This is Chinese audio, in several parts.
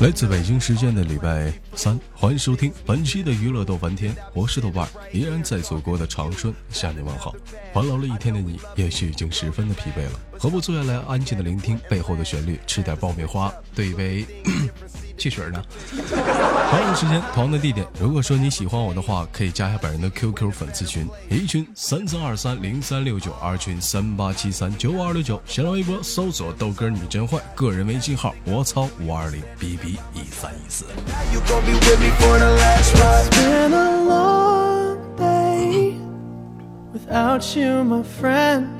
来自北京时间的礼拜三，欢迎收听本期的娱乐逗翻天，我是豆瓣儿，依然在祖国的长春向你问好。烦劳了一天的你，也许已经十分的疲惫了，何不坐下来安静的聆听背后的旋律，吃点爆米花，对一杯汽水呢？同样的时间，同样的地点。如果说你喜欢我的话，可以加一下本人的 QQ 粉丝群，一群三三二三零三六九，二群三八七三九五二六九。新浪微博搜索豆哥你真坏，个人微信号我操五二零 bb 一三一四。You gon' be with me for the last ride. been a long day without you, my friend.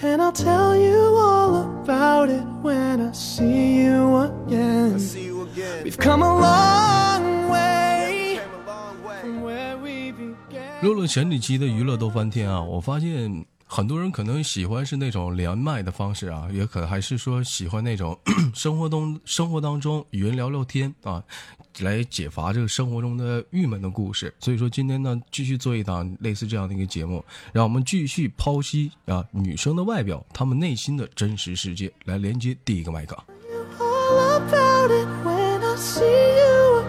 And I'll tell you all about it when I see you again. See you again. We've come a long way Came a long way. from where we began. 录了前几期的娱乐逗翻天啊，我发现很多人可能喜欢是那种连麦的方式啊，也可还是说喜欢那种 生活中生活当中与人聊聊天啊，来解乏这个生活中的郁闷的故事。所以说今天呢，继续做一档类似这样的一个节目，让我们继续剖析啊女生的外表，她们内心的真实世界，来连接第一个麦克。All about it when I see you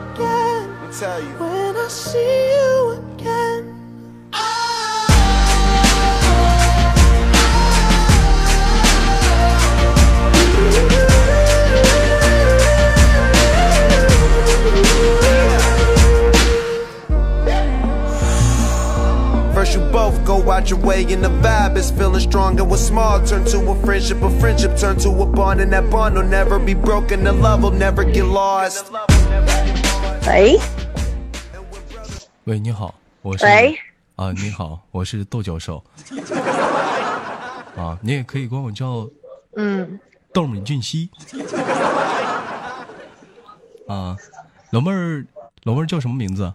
and the vibe is feeling strong and what's small turn to a friendship, a friendship turn to a bond and that bond will never be broken, the love will never get lost. 喂喂，你好，我是喂，啊，你好，我是窦教授。啊，你也可以管我叫嗯，窦敏俊熙。啊，老妹儿，老妹儿叫什么名字？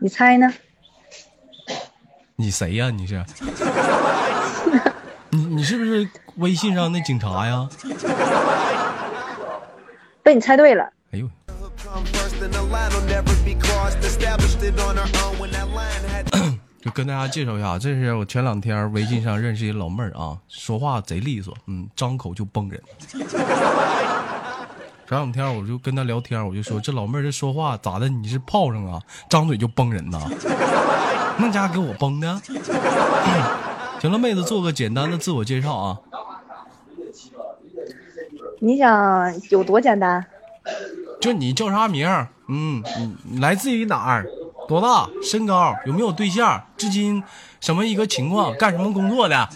你猜呢？你谁呀？你是？你你是不是微信上那警察呀？被你猜对了。哎呦！就跟大家介绍一下，这是我前两天微信上认识一老妹儿啊，说话贼利索，嗯，张口就崩人。前两天我就跟他聊天，我就说这老妹儿这说话咋的？你是炮上啊？张嘴就崩人呐？那家给我崩的。行了，妹子做个简单的自我介绍啊。你想有多简单？就你叫啥名？嗯，来自于哪儿？多大？身高？有没有对象？至今什么一个情况？干什么工作的？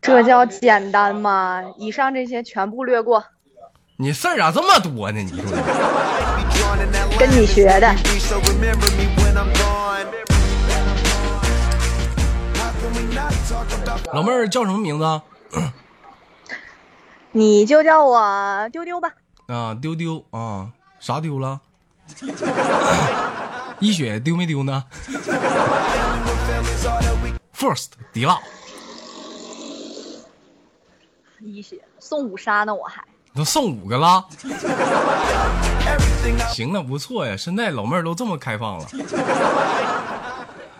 这叫简单吗？以上这些全部略过。你事儿咋这么多呢？你说，跟你学的。老妹儿叫什么名字？你就叫我丢丢吧。啊，丢丢啊，啥丢了？一雪丢没丢呢？First，迪拉。一血送五杀呢，我还都送五个了。行了，不错呀，现在老妹儿都这么开放了。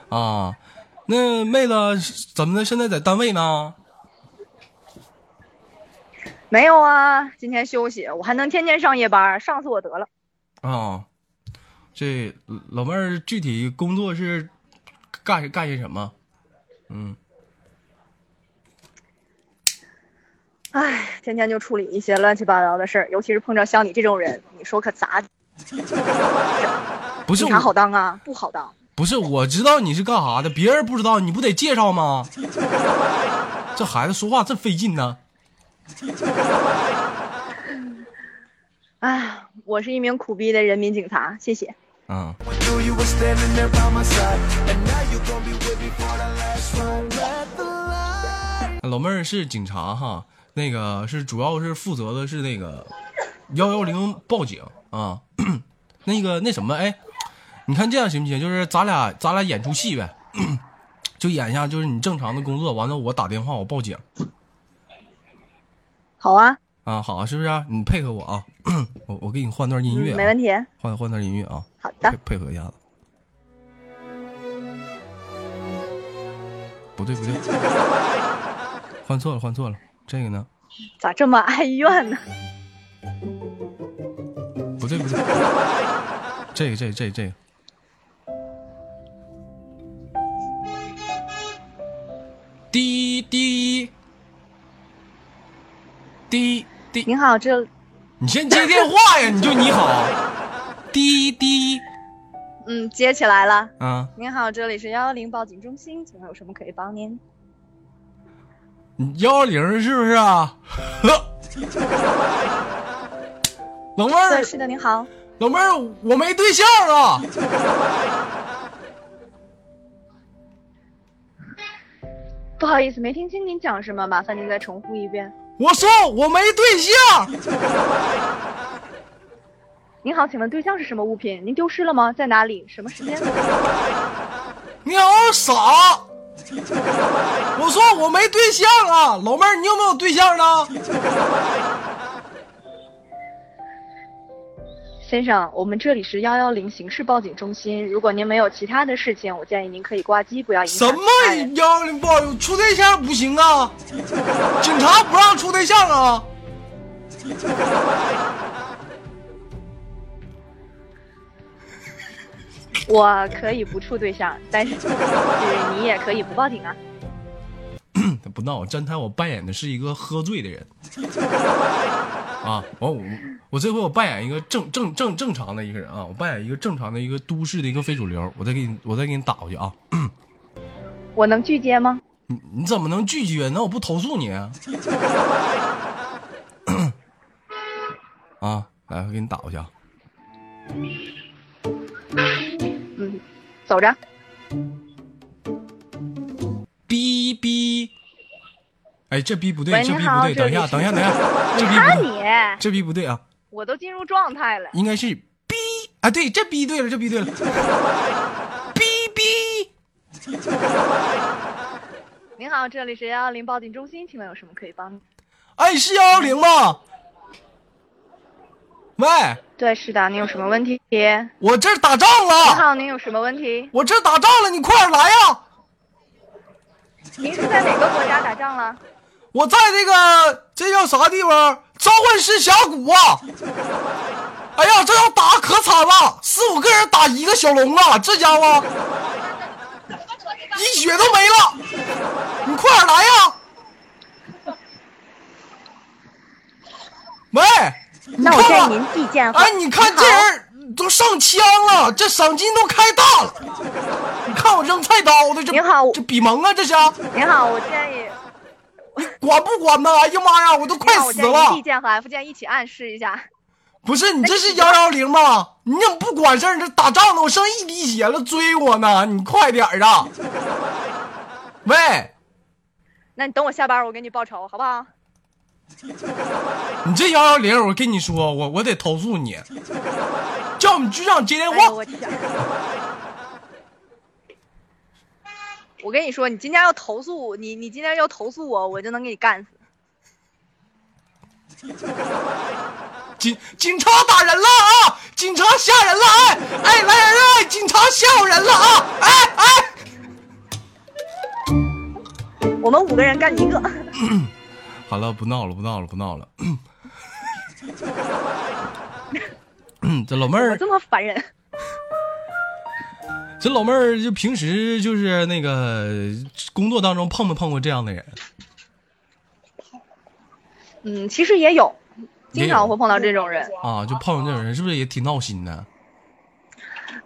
啊，那妹子怎么的？现在在单位呢？没有啊。今天休息，我还能天天上夜班，上死我得了。啊，这老妹儿具体工作是干干些什么？嗯，唉，天天就处理一些乱七八糟的事儿，尤其是碰着像你这种人，你说可咋？不是警察好，当啊？不好当。不是我知道你是干啥的，别人不知道，你不得介绍吗？这孩子说话真费劲呢。唉，我是一名苦逼的人民警察，谢谢。嗯老妹儿是警察哈。那个是主要是负责的是那个幺幺零报警啊。那个那什么，哎，你看这样行不行？就是咱俩咱俩演出戏呗，就演一下，就是你正常的工作，完了我打电话我报警好啊，啊，好啊，是不是、你配合我啊，我我给你换段音乐、啊嗯，没问题。换换段音乐啊，好的配，配合一下子。不对不对，换错了换错了，这个呢？咋这么哀怨呢？不对不对，这个这个这个这个，滴滴滴滴，您好，这你先接电话呀！你就你好，滴滴嗯接起来了。啊，您好，这里是幺幺零报警中心，请问有什么可以帮您？幺幺零是不是啊？老妹儿，，是的，您好。老妹儿，我没对象啊！不好意思，没听清您讲什么，麻烦您再重复一遍。我说我没对象，您好，请问对象是什么物品？您丢失了吗？在哪里？什么时间？你好傻！我说我没对象啊，老妹儿，你有没有对象呢？先生，我们这里是幺幺零刑事报警中心。如果您没有其他的事情，我建议您可以挂机，不要影响什么他人。幺零报处对象不行啊？警察不让处对象啊？我可以不处对象，但是是你也可以不报警啊。不闹，侦探，我扮演的是一个喝醉的人。啊，完我我这回我扮演一个正正正正常的一个人啊，我扮演一个正常的一个都市的一个非主流，我再给你我再给你打过去啊。我能拒接吗？你你怎么能拒绝？那我不投诉你啊？啊，来，我给你打过去啊。嗯，走着。哔哔，哎，这逼不对，这逼不对，等一下，等一下，等一下，这逼看，你，这逼不对啊，我都进入状态了。应该是逼啊，对，这逼对了，这逼对了，逼逼，您好，这里是幺幺零报警中心，请问有什么可以帮你？哎，是幺幺零吗？喂，对，是的，你有什么问题？我这打仗了。你，好，您有什么问题？我这打仗了，你快点来呀！您是在哪个国家打仗了？我在这个这叫啥地方？召唤师峡谷啊！哎呀，这要打可惨了，四五个人打一个小龙啊！这家伙一血都没了，你快点来呀！喂，那我建议您递件。哎，你看这人都上枪了，这赏金都开大了。你看我扔菜刀的，这您好这比蒙啊，这是您好，我建议，你管不管呢？哎呀妈呀，我都快死了建议您递！件和 F 键一起暗示一下。不是你这是幺幺零吗？你怎么不管事儿？你这打仗呢，我剩一滴血了，追我呢！你快点儿啊！喂，那你等我下班，我给你报仇，好不好？你这幺幺零，我跟你说，我我得投诉你，叫我们局长接电话。我！我跟你说，你今天要投诉你，你今天要投诉我，我就能给你干死。警警察打人了啊！警察吓人了！哎哎，来人了！哎警察吓唬人了啊！哎哎，我们五个人干一个。好了，不闹了，不闹了，不闹了。嗯，这老妹儿，我这么烦人，这老妹儿就平时就是那个工作当中碰没碰过这样的人？嗯，其实也有，经常会碰到这种人，啊，就碰到这种人，是不是也挺闹心的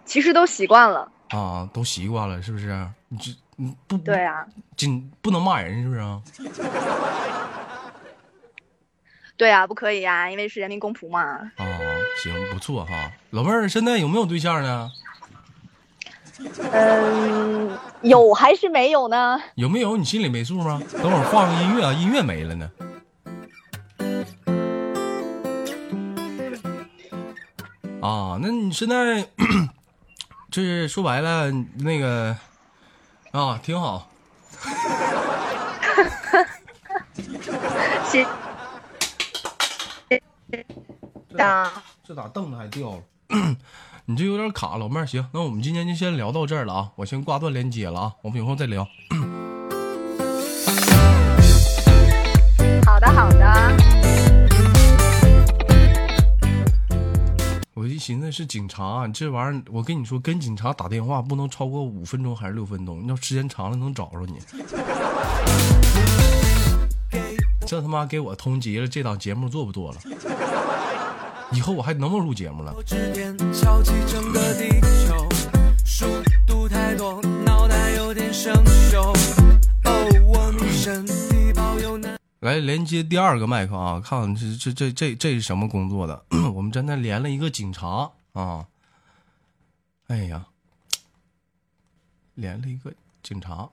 其实都习惯了。啊？都习惯了，是不是？你这你不对啊，仅不能骂人，是不是对啊，不可以啊，因为是人民公仆嘛。哦，行，不错哈。老妹儿现在有没有对象呢？嗯，有还是没有呢？有没有？你心里没数吗？等会儿放个音乐啊，音乐没了呢。啊，那你现在就是 说白了，那个啊，挺好。行。当这咋凳子还掉了？你这有点卡，老妹儿。行，那我们今天就先聊到这儿了啊，我先挂断连接了啊，我们以后再聊。好的好的，我一寻思是警察，这玩意儿，我跟你说，跟警察打电话不能超过五分钟还是六分钟，要时间长了能找着你。这他妈给我通缉了，这档节目做不做了？以后我还能不能录节目了？来连接第二个麦克啊，看看这这这这这是什么工作的？我们真的连了一个警察啊！哎呀，连了一个警察，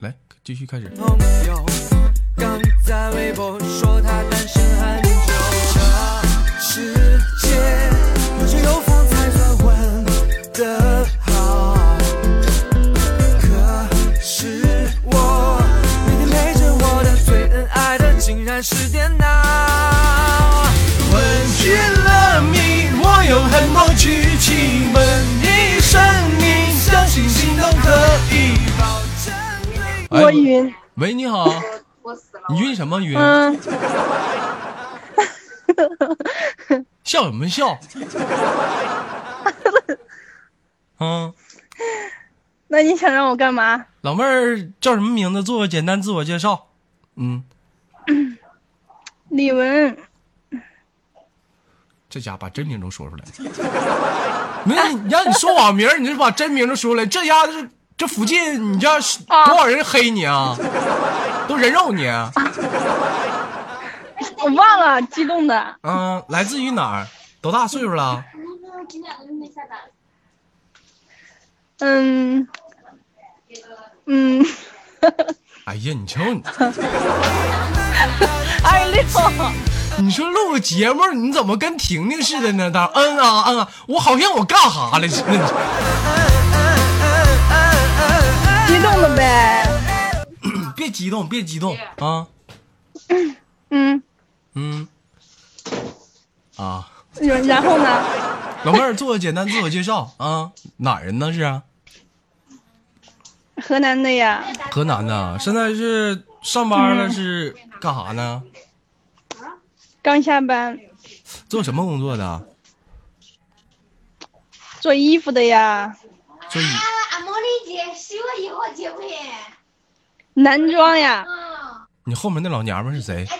来继续开始。朋友刚在微博说他单身很久，这世界有车有风才算混得好。可是我每天陪着我的最恩爱的竟然是电脑。问君了命，我有很多剧情，问你生命，相信心动可以保证我晕，喂，你好，你晕什么晕？嗯，笑什么笑？嗯，那你想让我干嘛？老妹儿叫什么名字？做个简单自我介绍。嗯，李文，这家伙把真名都说出来了。没让你让你说网名，你就把真名都说出来。这家是这附近，你家多少人黑你啊？都人肉你啊？我 忘了，激动的。嗯，来自于哪儿？多大岁数了？嗯嗯，哎呀，你瞧你，二六，你说录个节目，你怎么跟婷婷似的呢？当嗯啊嗯啊，我好像我干哈了似的。激动的呗。别激动，别激动啊！嗯，嗯，啊，然然后呢？老妹儿做个简单自我介绍啊，哪人呢？是啊，河南的呀，河南的，现在是上班了，是干啥呢？刚下班，做什么工作的？做衣服的呀，做衣俺没理解，十月一号结婚。男装呀，嗯，你后面那老娘们是谁？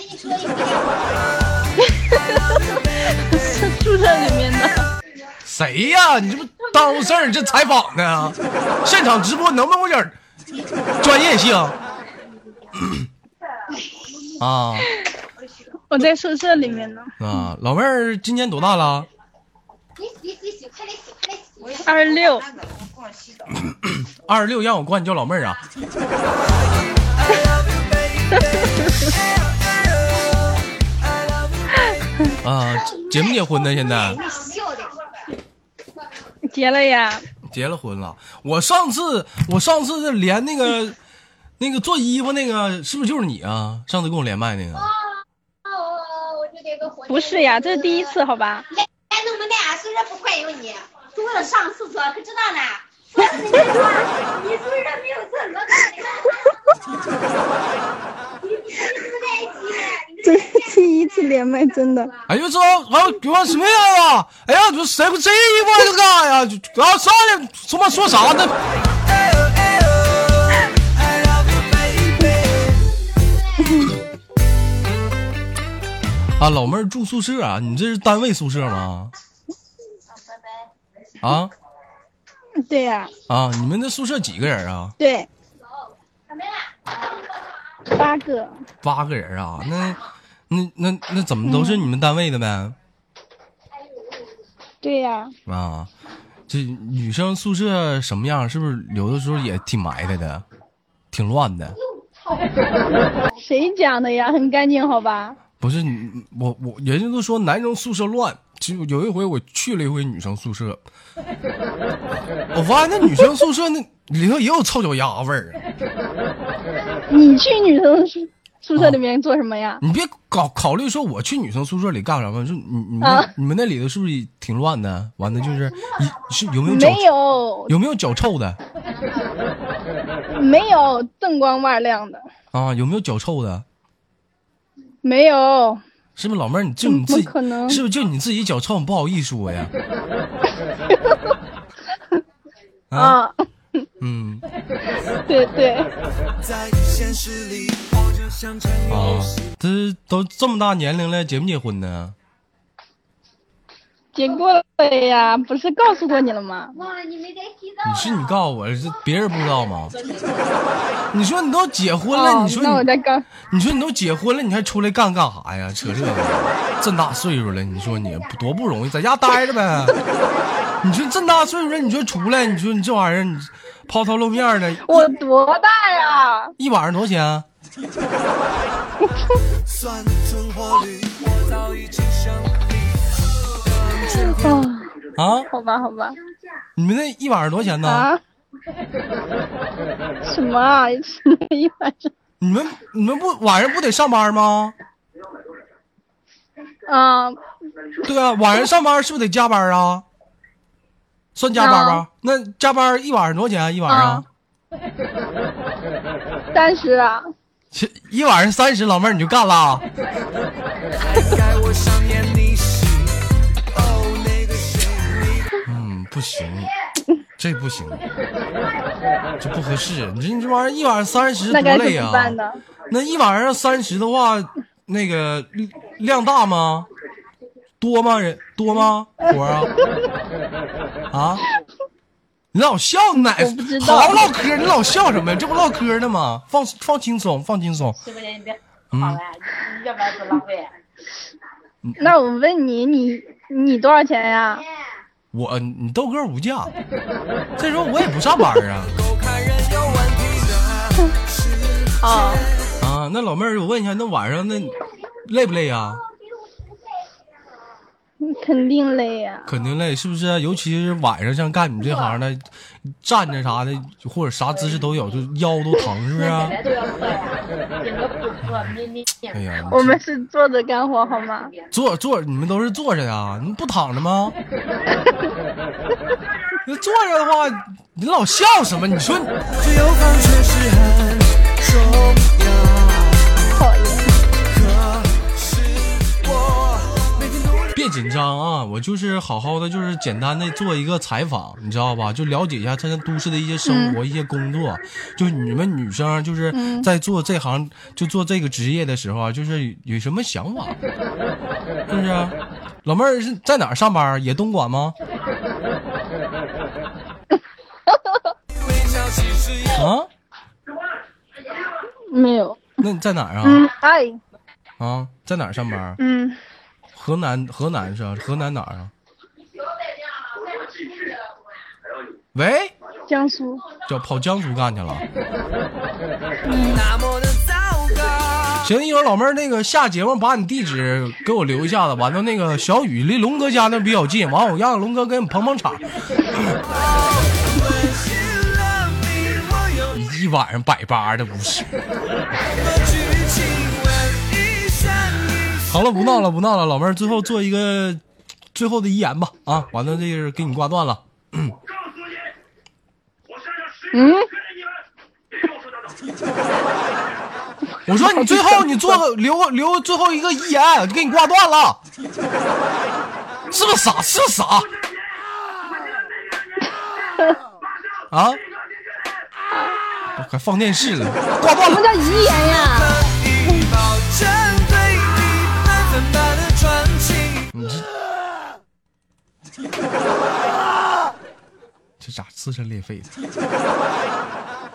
宿舍里面的。谁呀？你这不耽误事儿，这采访呢？现场直播能不能有点儿专业性？啊我在宿舍里面呢，啊！老妹儿今年多大了？二十六，二十六，让我管你叫老妹儿啊！啊，结没结婚呢？现在。结了呀，结了婚了。我上次我上次连那个 那个做衣服那个，是不是就是你啊？上次跟我连麦那个。哦，我就这个婚。不是呀，这是第一次，好吧？来弄么的，虽然不怪有你，是为了上厕所，可知道呢？你是你说，你虽然没有厕所，这是第一次连麦，真的。哎呦，这还有有什么样啊？哎呀，这谁谁衣服这干啥呀？啊上来他妈说啥呢？啊，老妹儿住宿舍啊？你这是单位宿舍吗？啊对呀，啊！你们那宿舍几个人啊？对，八个，八个人啊？那那那那怎么都是你们单位的呗？对呀，啊，这女生宿舍什么样？是不是有的时候也挺埋汰的，挺乱的？谁讲的呀？很干净，好吧？不是你我我，人家都说男生宿舍乱，就有一回我去了一回女生宿舍，我发现那女生宿舍那里头也有臭脚丫味儿。你去女生宿宿舍里面做什么呀？你别搞考虑说我去女生宿舍里干什么？说你你们你们那里头是不是挺乱的？完了就是一是有没有脚没有，有没有脚臭的没有锃光瓦亮的，啊？有没有脚臭的？没有。是不是老妹儿你就你自己可能是不是就你自己脚臭你不好意思说呀？啊，啊，嗯对对，在现实里，我就像场游啊。，这都这么大年龄了，结不结婚呢？结过了呀，不是告诉过你了吗？哇，你没得洗澡你是你告诉我，这别人不知道吗？你说你都结婚了，哦你说你那我再告，你说你都结婚了，你还出来干干啥呀？扯这个，这么大岁数了，你说你多不容易，在家待着呗。你说这么大岁数了，你说出来，你说你这玩意儿，你抛头露面的，我多大呀？一晚上多少钱 啊？好吧，好吧，你们那一晚上多少钱呢？啊？什么啊？一晚上？你们你们不晚上不得上班吗？啊，对啊，晚上上班是不是得加班啊？算加班吧啊？那加班一晚上多少钱？一晚上啊？三十啊？一晚上三十，老妹儿你就干了？嗯，不行，这不行，这不合适。你这你这玩意儿一晚上三十多累啊！那一晚上三十的话，那个量大吗？多吗？人多吗？活啊？啊？你老笑，你哪我不知道好好唠嗑，你老笑什么呀？这不唠嗑呢吗？放放轻松，放轻松。你别好了，要不然多浪费。那我问你，你你多少钱呀？我你豆哥无价，再说我也不上班啊。够看人有问题的是哦，啊，那老妹儿，我问一下，那晚上那累不累啊？肯定累呀。肯定累，是不是？尤其是晚上，像干你这行的，站着啥的，或者啥姿势都有，就腰都疼，是不是我们是坐着干活好吗？坐坐，你们都是坐着呀？你不躺着吗？那坐着的话，你老笑什么？你说别紧张啊！我就是好好的，就是简单的做一个采访，你知道吧？就了解一下他都市的一些生活、一些工作。就你们女生就是在做这行，就做这个职业的时候啊，就是有什么想法？是不是啊？老妹儿是在哪儿上班？也东莞吗？啊？没有。那你在哪儿啊？嗯，哎，啊，在哪儿上班？嗯，河南，河南是吧？河南哪儿啊？喂，江苏。叫跑江苏干去了。那么的糟糕。行，一会儿老妹儿那个下节目把你地址给我留一下子，完了那个小雨离龙哥家那比较近，完了我让龙哥给你捧捧场，一晚上百八的不是。好了，不闹了，不闹了，老妹儿最后做一个最后的遗言吧，啊，完了这个给你挂断了。嗯，我说你最后你做个留留最后一个遗言，给你挂断了，是不是傻？是傻？啊？还放电视了，挂断了。什么叫遗言呀？撕心裂肺的？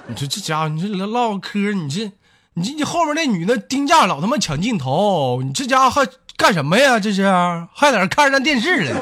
你说这家伙，你这唠唠嗑，你这你这你后面那女的盯架老他妈抢镜头，你这家伙还干什么呀？这是还在那看着咱电视了？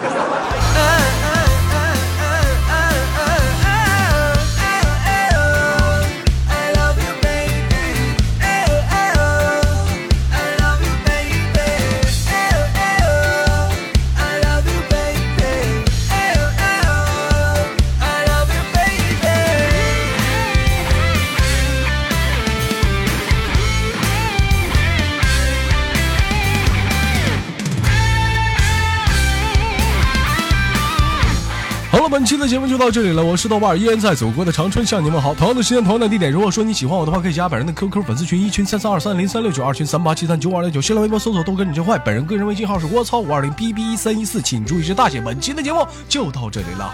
本期的节目就到这里了我是豆瓣依然在祖国的长春向你们好。同样的时间同样的地点如果说你喜欢我的话可以加本人的 qq 粉丝群一群三三二三零三六九二群三八七三九五二六九新浪微博搜索豆哥你真坏本人个人微信号是窝操五二零 bb 一三一四请注意是大写本期的节目就到这里了。